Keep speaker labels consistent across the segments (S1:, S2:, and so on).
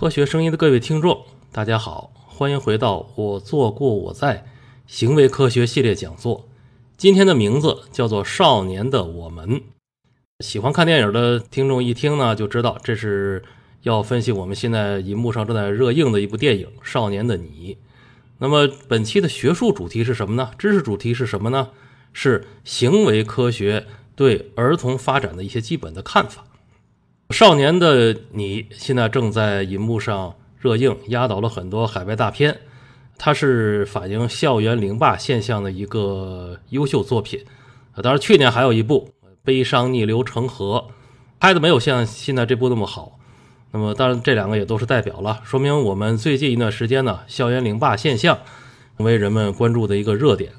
S1: 科学声音的各位听众，大家好，欢迎回到我做过我在行为科学系列讲座。今天的名字叫做《少年的我们》。喜欢看电影的听众一听呢，就知道这是要分析我们现在银幕上正在热映的一部电影《少年的你》。那么本期的学术主题是什么呢？知识主题是什么呢？是行为科学对儿童发展的一些基本的看法。少年的你现在正在银幕上热映，压倒了很多海外大片。它是反映校园凌霸现象的一个优秀作品。当然，去年还有一部《悲伤逆流成河》，拍的没有像现在这部那么好。那么，当然这两个也都是代表了，说明我们最近一段时间呢，校园凌霸现象成为人们关注的一个热点。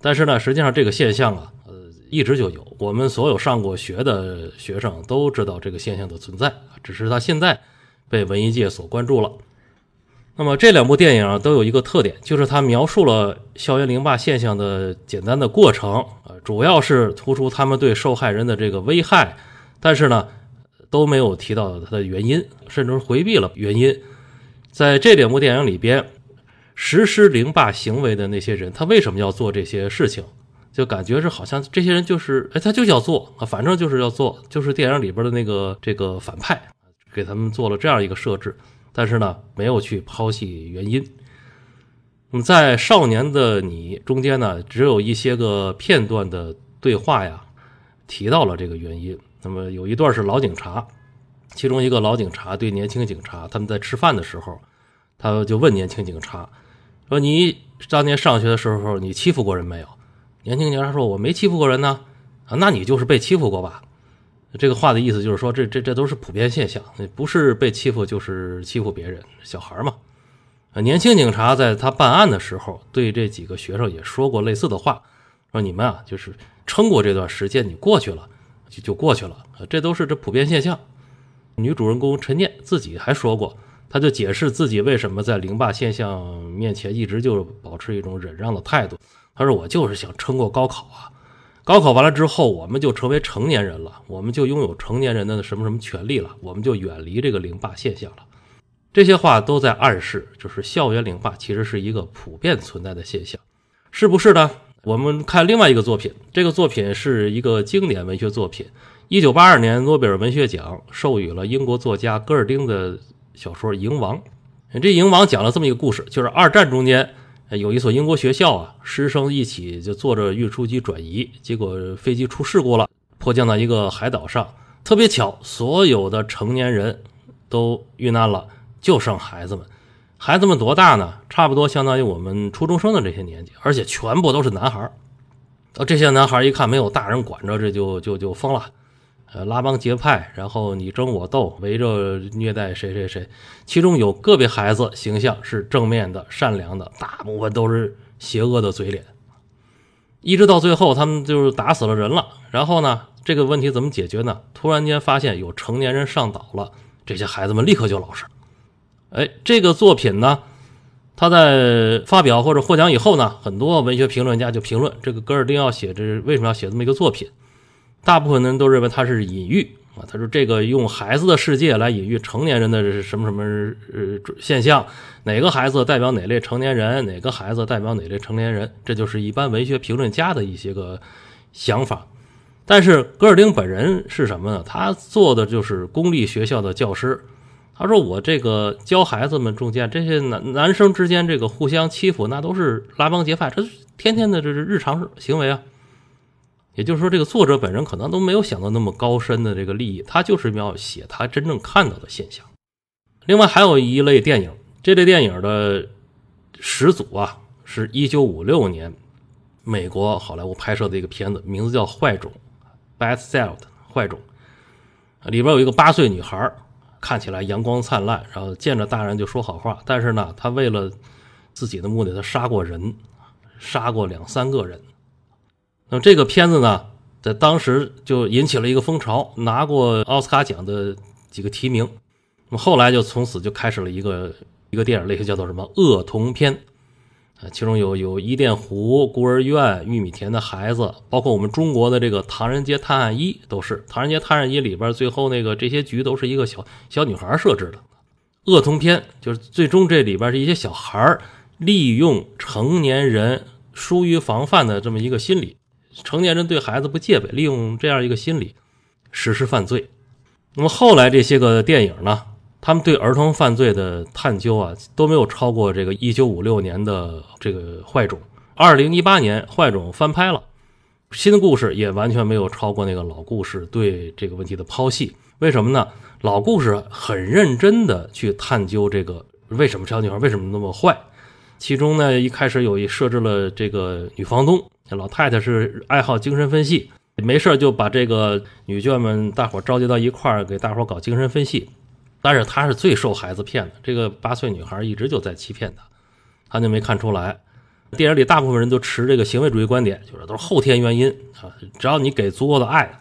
S1: 但是呢，实际上这个现象啊。一直就有，我们所有上过学的学生都知道这个现象的存在只是它现在被文艺界所关注了。那么这两部电影都有一个特点，就是它描述了校园凌霸现象的简单的过程啊，主要是突出他们对受害人的这个危害，但是呢都没有提到它的原因，甚至回避了原因。在这两部电影里边，实施凌霸行为的那些人，他为什么要做这些事情？就感觉是好像这些人就是，哎，他就要做啊，反正就是要做，就是电影里边的那个这个反派，给他们做了这样一个设置，但是呢，没有去剖析原因。那么在《少年的你》中间呢，只有一些个片段的对话呀，提到了这个原因。那么有一段是老警察，其中一个老警察对年轻警察，他们在吃饭的时候，他就问年轻警察说：“你当年上学的时候，你欺负过人没有？”年轻警察说：“我没欺负过人呢，啊，那你就是被欺负过吧？”这个话的意思就是说，这这这都是普遍现象，不是被欺负就是欺负别人，小孩嘛。啊，年轻警察在他办案的时候，对这几个学生也说过类似的话，说你们啊，就是撑过这段时间，你过去了就就过去了，这都是这普遍现象。女主人公陈念自己还说过，她就解释自己为什么在凌霸现象面前一直就保持一种忍让的态度。他说：“我就是想撑过高考啊，高考完了之后，我们就成为成年人了，我们就拥有成年人的什么什么权利了，我们就远离这个凌霸现象了。”这些话都在暗示，就是校园凌霸其实是一个普遍存在的现象，是不是呢？我们看另外一个作品，这个作品是一个经典文学作品，一九八二年诺贝尔文学奖授予了英国作家戈尔丁的小说《蝇王》。这《蝇王》讲了这么一个故事，就是二战中间。有一所英国学校啊，师生一起就坐着运输机转移，结果飞机出事故了，迫降到一个海岛上。特别巧，所有的成年人都遇难了，就剩孩子们。孩子们多大呢？差不多相当于我们初中生的这些年纪，而且全部都是男孩。这些男孩一看没有大人管着，这就就就疯了。呃，拉帮结派，然后你争我斗，围着虐待谁谁谁。其中有个别孩子形象是正面的、善良的，大部分都是邪恶的嘴脸。一直到最后，他们就是打死了人了。然后呢，这个问题怎么解决呢？突然间发现有成年人上岛了，这些孩子们立刻就老实。哎，这个作品呢，他在发表或者获奖以后呢，很多文学评论家就评论这个戈尔丁要写这为什么要写这么一个作品。大部分人都认为它是隐喻啊，他说这个用孩子的世界来隐喻成年人的什么什么呃现象，哪个孩子代表哪类成年人，哪个孩子代表哪类成年人，这就是一般文学评论家的一些个想法。但是戈尔丁本人是什么呢？他做的就是公立学校的教师。他说我这个教孩子们中间这些男男生之间这个互相欺负，那都是拉帮结派，这天天的这是日常行为啊。也就是说，这个作者本人可能都没有想到那么高深的这个利益，他就是要写他真正看到的现象。另外，还有一类电影，这类电影的始祖啊，是一九五六年美国好莱坞拍摄的一个片子，名字叫《坏种》（Bad Child）。坏种里边有一个八岁女孩，看起来阳光灿烂，然后见着大人就说好话，但是呢，她为了自己的目的，她杀过人，杀过两三个人。那么这个片子呢，在当时就引起了一个风潮，拿过奥斯卡奖的几个提名。那么后来就从此就开始了一个一个电影类型，叫做什么恶童片啊，其中有有伊甸湖、孤儿院、玉米田的孩子，包括我们中国的这个《唐人街探案一》，都是《唐人街探案一》里边最后那个这些局都是一个小小女孩设置的。恶童片，就是最终这里边是一些小孩利用成年人疏于防范的这么一个心理，成年人对孩子不戒备，利用这样一个心理实施犯罪。那么后来这些个电影呢，他们对儿童犯罪的探究啊，都没有超过这个一九五六年的这个坏种。二零一八年坏种翻拍了，新的故事也完全没有超过那个老故事对这个问题的剖析。为什么呢？老故事很认真的去探究这个为什么小女孩为什么那么坏。其中呢，一开始有一设置了这个女房东，这老太太是爱好精神分析，没事就把这个女眷们大伙召集到一块儿，给大伙搞精神分析。但是她是最受孩子骗的，这个八岁女孩一直就在欺骗她，她就没看出来。电影里大部分人都持这个行为主义观点，就是都是后天原因啊，只要你给足够的爱。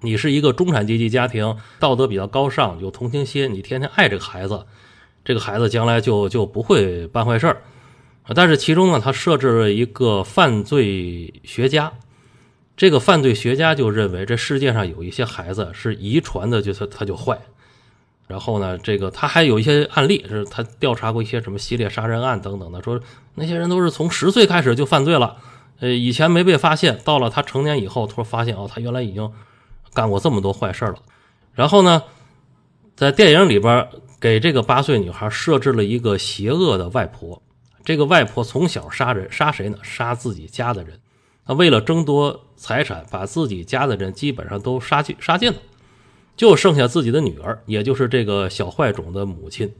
S1: 你是一个中产阶级家庭，道德比较高尚，有同情心，你天天爱这个孩子，这个孩子将来就就不会办坏事儿。但是其中呢，他设置了一个犯罪学家，这个犯罪学家就认为这世界上有一些孩子是遗传的，就是他就坏。然后呢，这个他还有一些案例，是他调查过一些什么系列杀人案等等的，说那些人都是从十岁开始就犯罪了，呃，以前没被发现，到了他成年以后，突然发现哦，他原来已经。干过这么多坏事了，然后呢，在电影里边给这个八岁女孩设置了一个邪恶的外婆。这个外婆从小杀人，杀谁呢？杀自己家的人。她为了争夺财产，把自己家的人基本上都杀尽，杀尽了，就剩下自己的女儿，也就是这个小坏种的母亲。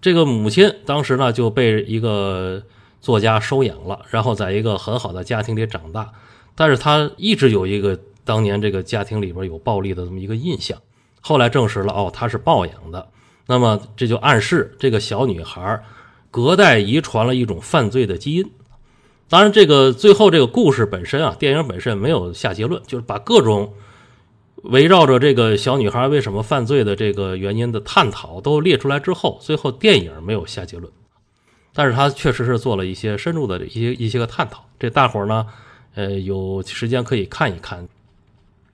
S1: 这个母亲当时呢就被一个作家收养了，然后在一个很好的家庭里长大，但是她一直有一个。当年这个家庭里边有暴力的这么一个印象，后来证实了哦，她是抱养的，那么这就暗示这个小女孩隔代遗传了一种犯罪的基因。当然，这个最后这个故事本身啊，电影本身没有下结论，就是把各种围绕着这个小女孩为什么犯罪的这个原因的探讨都列出来之后，最后电影没有下结论，但是他确实是做了一些深入的一些一些个探讨。这大伙儿呢，呃，有时间可以看一看。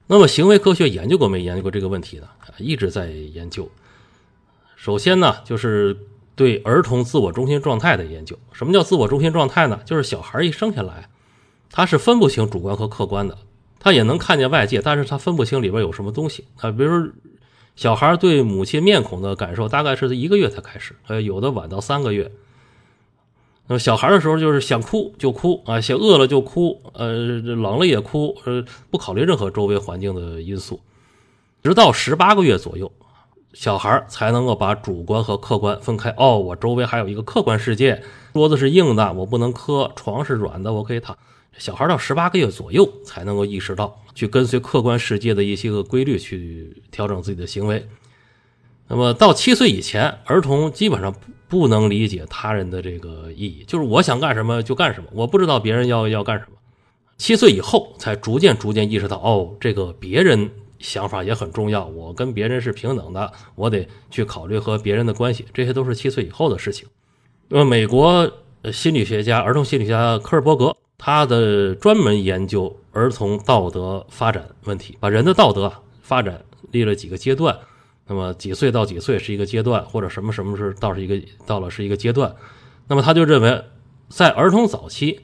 S1: 那么，行为科学研究过没研究过这个问题呢？一直在研究。首先呢，就是对儿童自我中心状态的研究。什么叫自我中心状态呢？就是小孩一生下来，他是分不清主观和客观的，他也能看见外界，但是他分不清里边有什么东西啊。比如说，小孩对母亲面孔的感受，大概是一个月才开始，呃，有的晚到三个月。那么小孩的时候就是想哭就哭啊，想饿了就哭，呃，冷了也哭，呃，不考虑任何周围环境的因素，直到十八个月左右，小孩才能够把主观和客观分开。哦，我周围还有一个客观世界，桌子是硬的，我不能磕；床是软的，我可以躺。小孩到十八个月左右才能够意识到，去跟随客观世界的一些个规律去调整自己的行为。那么到七岁以前，儿童基本上。不能理解他人的这个意义，就是我想干什么就干什么，我不知道别人要要干什么。七岁以后才逐渐逐渐意识到，哦，这个别人想法也很重要，我跟别人是平等的，我得去考虑和别人的关系，这些都是七岁以后的事情。那么，美国心理学家、儿童心理学家科尔伯格，他的专门研究儿童道德发展问题，把人的道德发展立了几个阶段。那么几岁到几岁是一个阶段，或者什么什么是到是一个到了是一个阶段，那么他就认为，在儿童早期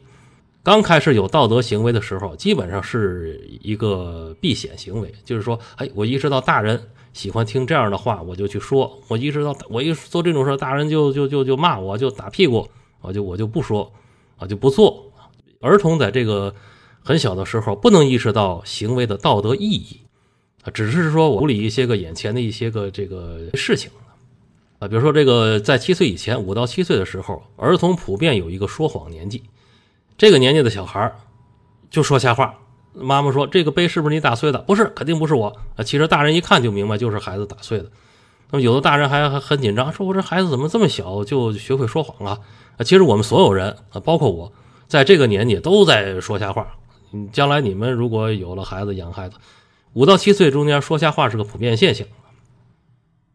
S1: 刚开始有道德行为的时候，基本上是一个避险行为，就是说，哎，我意识到大人喜欢听这样的话，我就去说；我意识到我一做这种事，大人就就就就骂我，就打屁股，我就我就不说，啊就不做。儿童在这个很小的时候不能意识到行为的道德意义。啊，只是说我处理一些个眼前的一些个这个事情，啊，比如说这个在七岁以前，五到七岁的时候，儿童普遍有一个说谎年纪，这个年纪的小孩就说瞎话。妈妈说这个杯是不是你打碎的？不是，肯定不是我。啊，其实大人一看就明白就是孩子打碎的。那么有的大人还还很紧张，说我这孩子怎么这么小就学会说谎啊？啊，其实我们所有人啊，包括我在这个年纪都在说瞎话。将来你们如果有了孩子养孩子。五到七岁中间说瞎话是个普遍现象。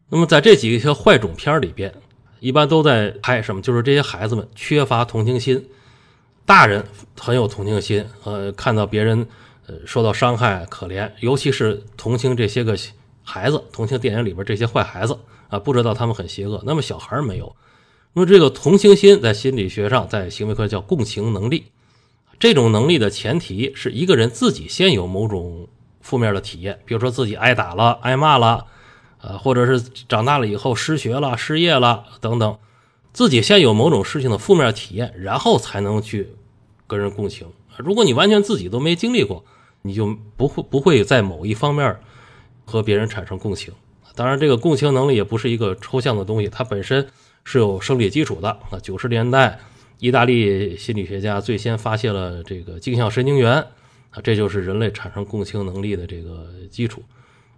S1: 那么在这几个坏种片里边，一般都在拍什么？就是这些孩子们缺乏同情心，大人很有同情心，呃，看到别人呃受到伤害可怜，尤其是同情这些个孩子，同情电影里边这些坏孩子啊。不知道他们很邪恶。那么小孩没有。那么这个同情心在心理学上，在行为科叫共情能力。这种能力的前提是一个人自己先有某种负面的体验，比如说自己挨打了、挨骂了，呃，或者是长大了以后失学了、失业了等等，自己先有某种事情的负面体验，然后才能去跟人共情。如果你完全自己都没经历过，你就不会不会在某一方面和别人产生共情。当然，这个共情能力也不是一个抽象的东西，它本身是有生理基础的。啊，九十年代。意大利心理学家最先发现了这个镜像神经元啊，这就是人类产生共情能力的这个基础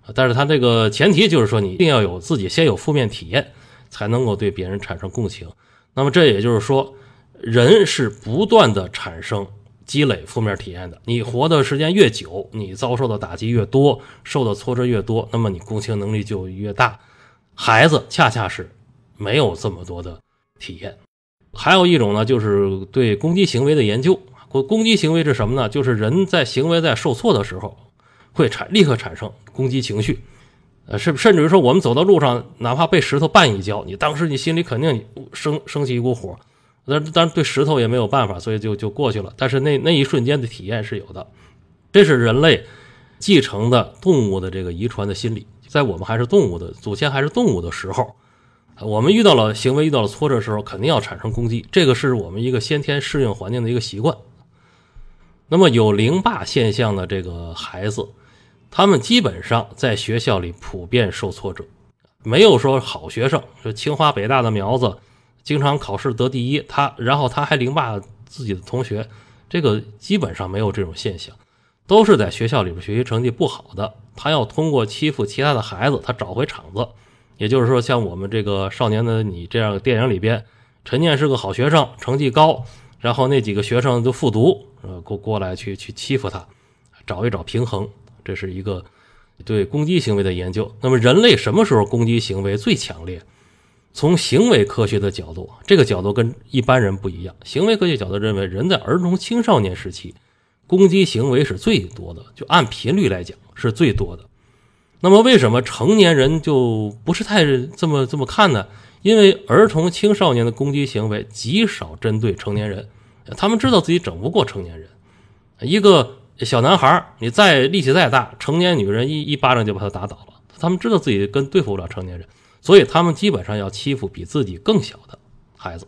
S1: 啊。但是它这个前提就是说，你一定要有自己先有负面体验，才能够对别人产生共情。那么这也就是说，人是不断的产生积累负面体验的。你活的时间越久，你遭受的打击越多，受的挫折越多，那么你共情能力就越大。孩子恰恰是没有这么多的体验。还有一种呢，就是对攻击行为的研究。攻攻击行为是什么呢？就是人在行为在受挫的时候，会产立刻产生攻击情绪。呃，甚甚至于说，我们走到路上，哪怕被石头绊一跤，你当时你心里肯定生升起一股火。但但对石头也没有办法，所以就就过去了。但是那那一瞬间的体验是有的。这是人类继承的动物的这个遗传的心理，在我们还是动物的祖先还是动物的时候。我们遇到了行为遇到了挫折的时候，肯定要产生攻击，这个是我们一个先天适应环境的一个习惯。那么有凌霸现象的这个孩子，他们基本上在学校里普遍受挫折，没有说好学生，说清华北大的苗子，经常考试得第一，他然后他还凌霸自己的同学，这个基本上没有这种现象，都是在学校里边学习成绩不好的，他要通过欺负其他的孩子，他找回场子。也就是说，像我们这个少年的你这样的电影里边，陈念是个好学生，成绩高，然后那几个学生就复读，呃，过过来去去欺负他，找一找平衡，这是一个对攻击行为的研究。那么，人类什么时候攻击行为最强烈？从行为科学的角度，这个角度跟一般人不一样。行为科学角度认为，人在儿童青少年时期攻击行为是最多的，就按频率来讲是最多的。那么为什么成年人就不是太这么这么看呢？因为儿童青少年的攻击行为极少针对成年人，他们知道自己整不过成年人。一个小男孩，你再力气再大，成年女人一一巴掌就把他打倒了。他们知道自己跟对付不了成年人，所以他们基本上要欺负比自己更小的孩子。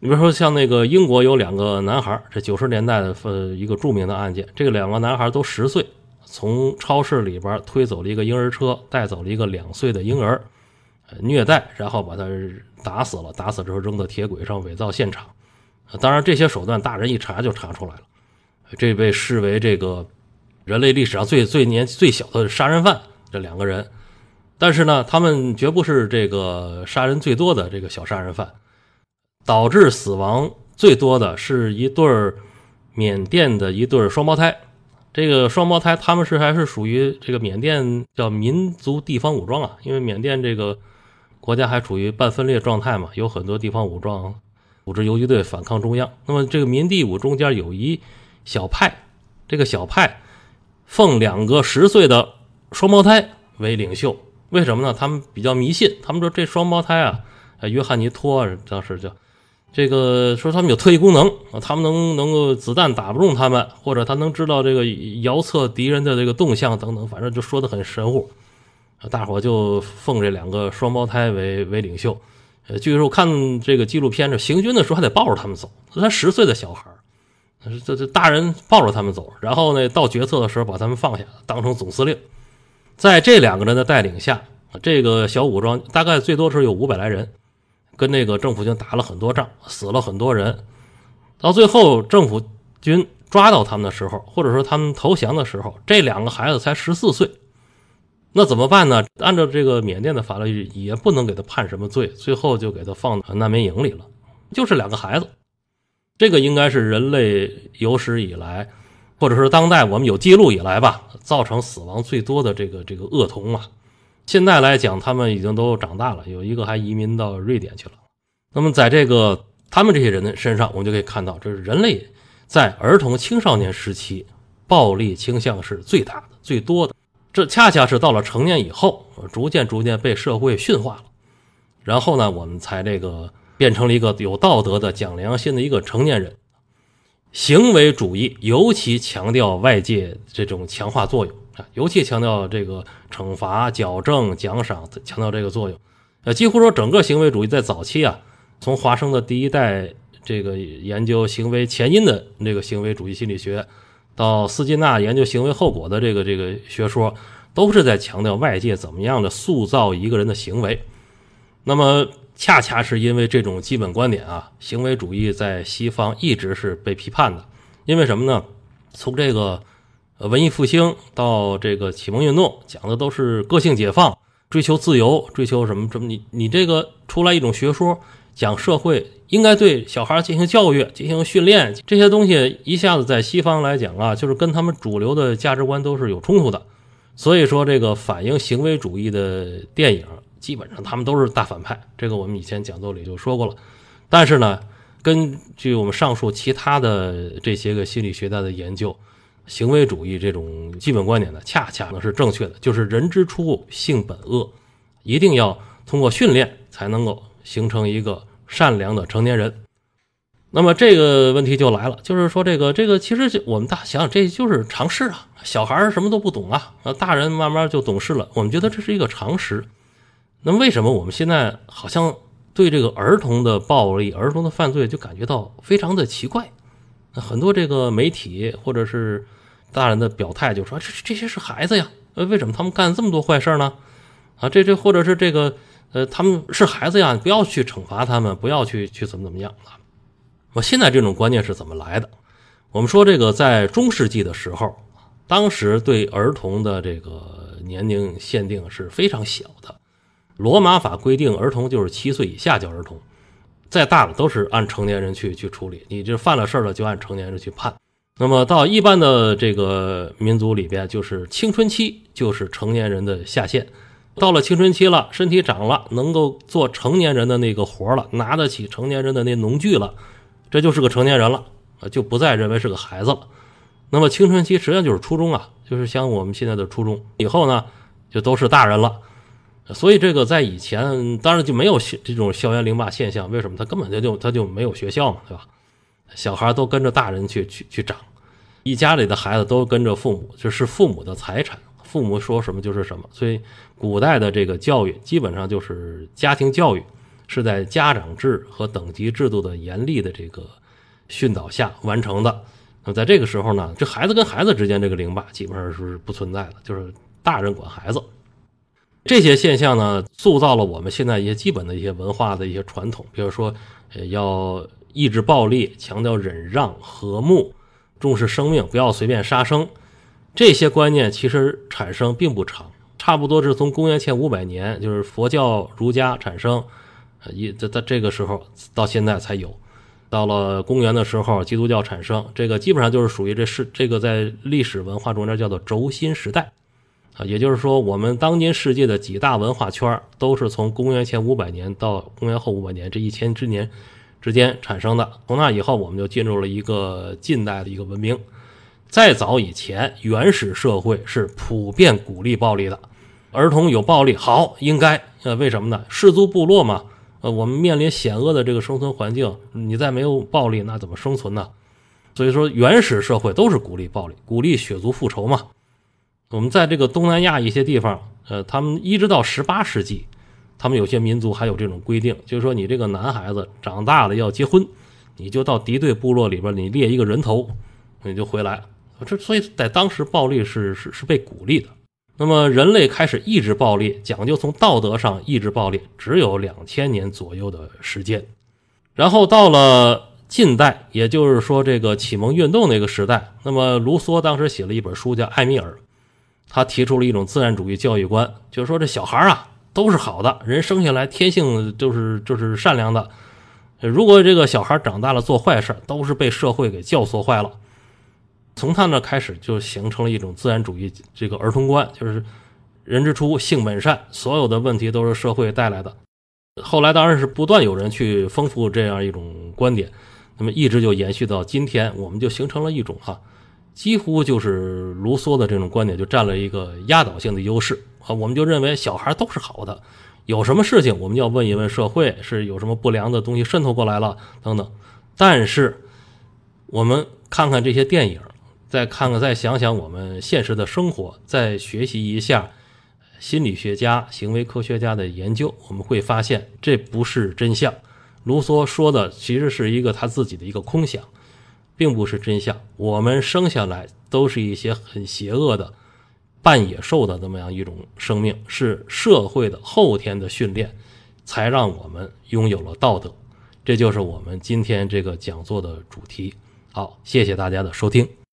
S1: 你比如说像那个英国有两个男孩，这九十年代的呃一个著名的案件，这个两个男孩都十岁。从超市里边推走了一个婴儿车，带走了一个两岁的婴儿，虐待，然后把他打死了。打死之后扔到铁轨上，伪造现场。当然，这些手段大人一查就查出来了。这被视为这个人类历史上最最年最小的杀人犯。这两个人，但是呢，他们绝不是这个杀人最多的这个小杀人犯。导致死亡最多的是一对缅甸的一对双胞胎。这个双胞胎他们是还是属于这个缅甸叫民族地方武装啊？因为缅甸这个国家还处于半分裂状态嘛，有很多地方武装组织游击队反抗中央。那么这个民地武中间有一小派，这个小派奉两个十岁的双胞胎为领袖，为什么呢？他们比较迷信，他们说这双胞胎啊，约翰尼托当时叫。这个说他们有特异功能啊，他们能能够子弹打不中他们，或者他能知道这个遥测敌人的这个动向等等，反正就说的很神乎。大伙就奉这两个双胞胎为为领袖。呃，据说看这个纪录片，这行军的时候还得抱着他们走，才十岁的小孩这这大人抱着他们走，然后呢到决策的时候把他们放下，当成总司令。在这两个人的带领下，这个小武装大概最多时候有五百来人。跟那个政府军打了很多仗，死了很多人，到最后政府军抓到他们的时候，或者说他们投降的时候，这两个孩子才十四岁，那怎么办呢？按照这个缅甸的法律，也不能给他判什么罪，最后就给他放到难民营里了。就是两个孩子，这个应该是人类有史以来，或者说当代我们有记录以来吧，造成死亡最多的这个这个恶童啊。现在来讲，他们已经都长大了，有一个还移民到瑞典去了。那么，在这个他们这些人的身上，我们就可以看到，这是人类在儿童青少年时期暴力倾向是最大的、最多的。这恰恰是到了成年以后，逐渐逐渐被社会驯化了，然后呢，我们才这个变成了一个有道德的、讲良心的一个成年人。行为主义尤其强调外界这种强化作用啊，尤其强调这个惩罚、矫正、奖赏，强调这个作用。呃，几乎说整个行为主义在早期啊，从华生的第一代这个研究行为前因的那个行为主义心理学。到斯金纳研究行为后果的这个这个学说，都是在强调外界怎么样的塑造一个人的行为。那么，恰恰是因为这种基本观点啊，行为主义在西方一直是被批判的。因为什么呢？从这个文艺复兴到这个启蒙运动，讲的都是个性解放、追求自由、追求什么什么。你你这个出来一种学说。讲社会应该对小孩进行教育、进行训练，这些东西一下子在西方来讲啊，就是跟他们主流的价值观都是有冲突的。所以说，这个反映行为主义的电影，基本上他们都是大反派。这个我们以前讲座里就说过了。但是呢，根据我们上述其他的这些个心理学家的研究，行为主义这种基本观点呢，恰恰呢是正确的，就是人之初性本恶，一定要通过训练才能够。形成一个善良的成年人，那么这个问题就来了，就是说这个这个其实我们大想想，这就是常识啊，小孩什么都不懂啊，那大人慢慢就懂事了。我们觉得这是一个常识。那为什么我们现在好像对这个儿童的暴力、儿童的犯罪就感觉到非常的奇怪？很多这个媒体或者是大人的表态就说这这些是孩子呀，呃，为什么他们干这么多坏事呢？啊，这这或者是这个。呃，他们是孩子呀，不要去惩罚他们，不要去去怎么怎么样啊。我现在这种观念是怎么来的？我们说这个在中世纪的时候，当时对儿童的这个年龄限定是非常小的。罗马法规定儿童就是七岁以下叫儿童，再大了都是按成年人去去处理。你这犯了事儿了，就按成年人去判。那么到一般的这个民族里边，就是青春期就是成年人的下限。到了青春期了，身体长了，能够做成年人的那个活了，拿得起成年人的那农具了，这就是个成年人了，就不再认为是个孩子了。那么青春期实际上就是初中啊，就是像我们现在的初中以后呢，就都是大人了。所以这个在以前当然就没有这种校园凌霸现象，为什么？他根本就就他就没有学校嘛，对吧？小孩都跟着大人去去去长，一家里的孩子都跟着父母，就是父母的财产。父母说什么就是什么，所以古代的这个教育基本上就是家庭教育，是在家长制和等级制度的严厉的这个训导下完成的。那么在这个时候呢，这孩子跟孩子之间这个凌霸基本上是不存在的，就是大人管孩子。这些现象呢，塑造了我们现在一些基本的一些文化的一些传统，比如说呃要抑制暴力，强调忍让、和睦，重视生命，不要随便杀生。这些观念其实产生并不长，差不多是从公元前五百年，就是佛教儒家产生，一在在这个时候到现在才有。到了公元的时候，基督教产生，这个基本上就是属于这是这个在历史文化中间叫做轴心时代，啊，也就是说我们当今世界的几大文化圈都是从公元前五百年到公元后五百年这一千之年之间产生的。从那以后，我们就进入了一个近代的一个文明。再早以前，原始社会是普遍鼓励暴力的，儿童有暴力好应该，呃，为什么呢？氏族部落嘛，呃，我们面临险恶的这个生存环境，你再没有暴力，那怎么生存呢？所以说，原始社会都是鼓励暴力，鼓励血族复仇嘛。我们在这个东南亚一些地方，呃，他们一直到十八世纪，他们有些民族还有这种规定，就是说你这个男孩子长大了要结婚，你就到敌对部落里边，你列一个人头，你就回来。这所以在当时，暴力是是是被鼓励的。那么人类开始抑制暴力，讲究从道德上抑制暴力，只有两千年左右的时间。然后到了近代，也就是说这个启蒙运动那个时代，那么卢梭当时写了一本书叫《艾米尔》，他提出了一种自然主义教育观，就是说这小孩啊都是好的，人生下来天性就是就是善良的。如果这个小孩长大了做坏事，都是被社会给教唆坏了。从他那开始就形成了一种自然主义这个儿童观，就是人之初性本善，所有的问题都是社会带来的。后来当然是不断有人去丰富这样一种观点，那么一直就延续到今天，我们就形成了一种哈几乎就是卢梭的这种观点就占了一个压倒性的优势啊！我们就认为小孩都是好的，有什么事情我们要问一问社会，是有什么不良的东西渗透过来了等等。但是我们看看这些电影，再看看再想想我们现实的生活，再学习一下心理学家、行为科学家的研究，我们会发现这不是真相。卢梭说的其实是一个他自己的一个空想。并不是真相。我们生下来都是一些很邪恶的半野兽的这么样一种生命，是社会的后天的训练，才让我们拥有了道德。这就是我们今天这个讲座的主题。好，谢谢大家的收听。